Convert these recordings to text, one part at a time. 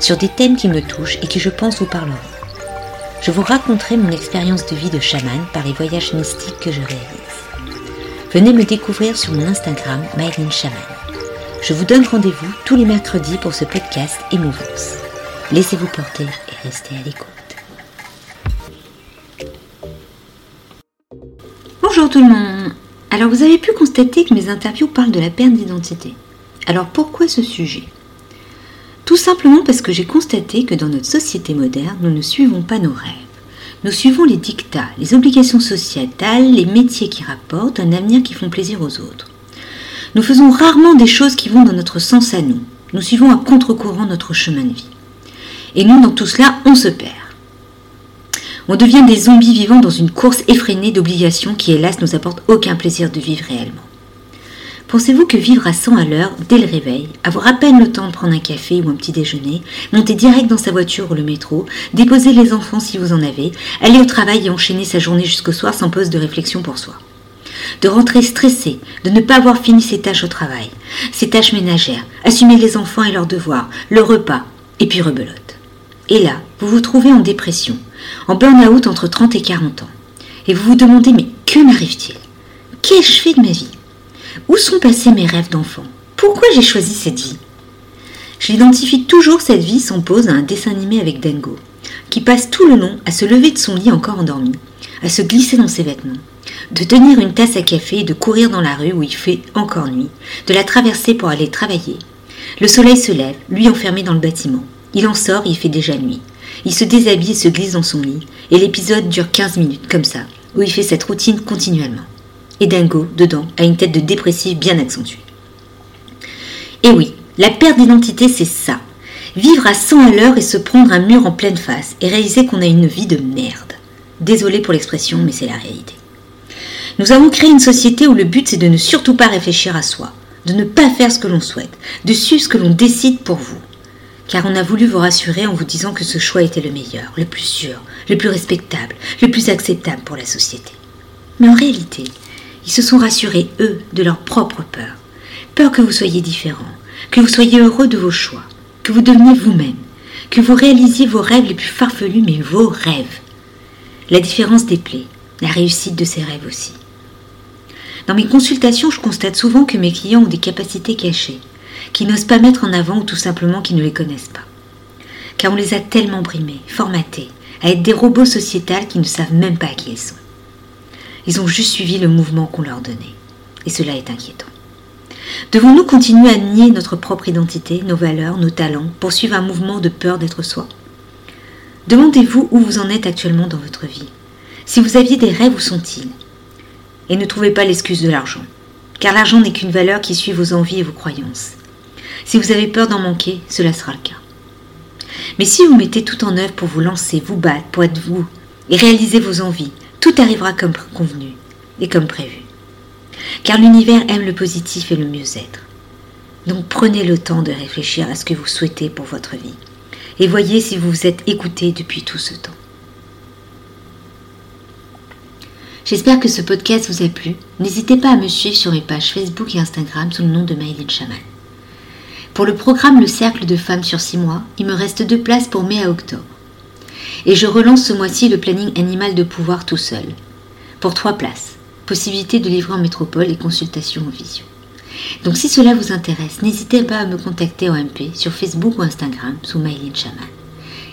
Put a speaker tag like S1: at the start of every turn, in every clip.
S1: sur des thèmes qui me touchent et qui je pense vous parleront. Je vous raconterai mon expérience de vie de chaman par les voyages mystiques que je réalise. Venez me découvrir sur mon Instagram Myline Chaman. Je vous donne rendez-vous tous les mercredis pour ce podcast Émouvance. Laissez-vous porter et restez à l'écoute. Bonjour tout le monde Alors vous avez pu constater que mes interviews parlent de la perte d'identité. Alors pourquoi ce sujet? Tout simplement parce que j'ai constaté que dans notre société moderne, nous ne suivons pas nos rêves. Nous suivons les dictats, les obligations sociétales, les métiers qui rapportent, un avenir qui font plaisir aux autres. Nous faisons rarement des choses qui vont dans notre sens à nous. Nous suivons à contre-courant notre chemin de vie. Et nous, dans tout cela, on se perd. On devient des zombies vivant dans une course effrénée d'obligations qui, hélas, nous apportent aucun plaisir de vivre réellement. Pensez-vous que vivre à 100 à l'heure, dès le réveil, avoir à peine le temps de prendre un café ou un petit déjeuner, monter direct dans sa voiture ou le métro, déposer les enfants si vous en avez, aller au travail et enchaîner sa journée jusqu'au soir sans pause de réflexion pour soi? De rentrer stressé, de ne pas avoir fini ses tâches au travail, ses tâches ménagères, assumer les enfants et leurs devoirs, le repas, et puis rebelote. Et là, vous vous trouvez en dépression, en burn-out entre 30 et 40 ans. Et vous vous demandez, mais que m'arrive-t-il? Qu'ai-je fait de ma vie? Où sont passés mes rêves d'enfant? Pourquoi j'ai choisi cette vie? J'identifie toujours cette vie sans pause à un dessin animé avec Dengo, qui passe tout le long à se lever de son lit encore endormi, à se glisser dans ses vêtements, de tenir une tasse à café et de courir dans la rue où il fait encore nuit, de la traverser pour aller travailler. Le soleil se lève, lui enfermé dans le bâtiment. Il en sort il fait déjà nuit. Il se déshabille et se glisse dans son lit, et l'épisode dure 15 minutes comme ça, où il fait cette routine continuellement et Dingo, dedans, a une tête de dépressif bien accentuée. Et oui, la perte d'identité, c'est ça. Vivre à 100 à l'heure et se prendre un mur en pleine face et réaliser qu'on a une vie de merde. Désolé pour l'expression, mais c'est la réalité. Nous avons créé une société où le but c'est de ne surtout pas réfléchir à soi, de ne pas faire ce que l'on souhaite, de suivre ce que l'on décide pour vous. Car on a voulu vous rassurer en vous disant que ce choix était le meilleur, le plus sûr, le plus respectable, le plus acceptable pour la société. Mais en réalité, ils se sont rassurés, eux, de leur propre peur. Peur que vous soyez différent, que vous soyez heureux de vos choix, que vous deveniez vous-même, que vous réalisiez vos rêves les plus farfelus, mais vos rêves. La différence déplaît, la réussite de ces rêves aussi. Dans mes consultations, je constate souvent que mes clients ont des capacités cachées, qui n'osent pas mettre en avant ou tout simplement qui ne les connaissent pas. Car on les a tellement brimés, formatés, à être des robots sociétals qui ne savent même pas qui ils sont. Ils ont juste suivi le mouvement qu'on leur donnait. Et cela est inquiétant. Devons-nous continuer à nier notre propre identité, nos valeurs, nos talents, pour suivre un mouvement de peur d'être soi? Demandez-vous où vous en êtes actuellement dans votre vie. Si vous aviez des rêves, où sont-ils? Et ne trouvez pas l'excuse de l'argent, car l'argent n'est qu'une valeur qui suit vos envies et vos croyances. Si vous avez peur d'en manquer, cela sera le cas. Mais si vous mettez tout en œuvre pour vous lancer, vous battre, pour être vous, et réaliser vos envies, tout arrivera comme convenu et comme prévu. Car l'univers aime le positif et le mieux-être. Donc prenez le temps de réfléchir à ce que vous souhaitez pour votre vie et voyez si vous vous êtes écouté depuis tout ce temps. J'espère que ce podcast vous a plu. N'hésitez pas à me suivre sur mes pages Facebook et Instagram sous le nom de Maïline Chaman. Pour le programme Le Cercle de Femmes sur 6 mois, il me reste deux places pour mai à octobre. Et je relance ce mois-ci le planning animal de pouvoir tout seul. Pour trois places. Possibilité de livrer en métropole et consultation en visio. Donc si cela vous intéresse, n'hésitez pas à me contacter en MP sur Facebook ou Instagram sous Maïline Chaman.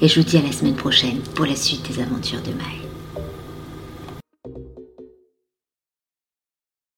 S1: Et je vous dis à la semaine prochaine pour la suite des aventures de Maï.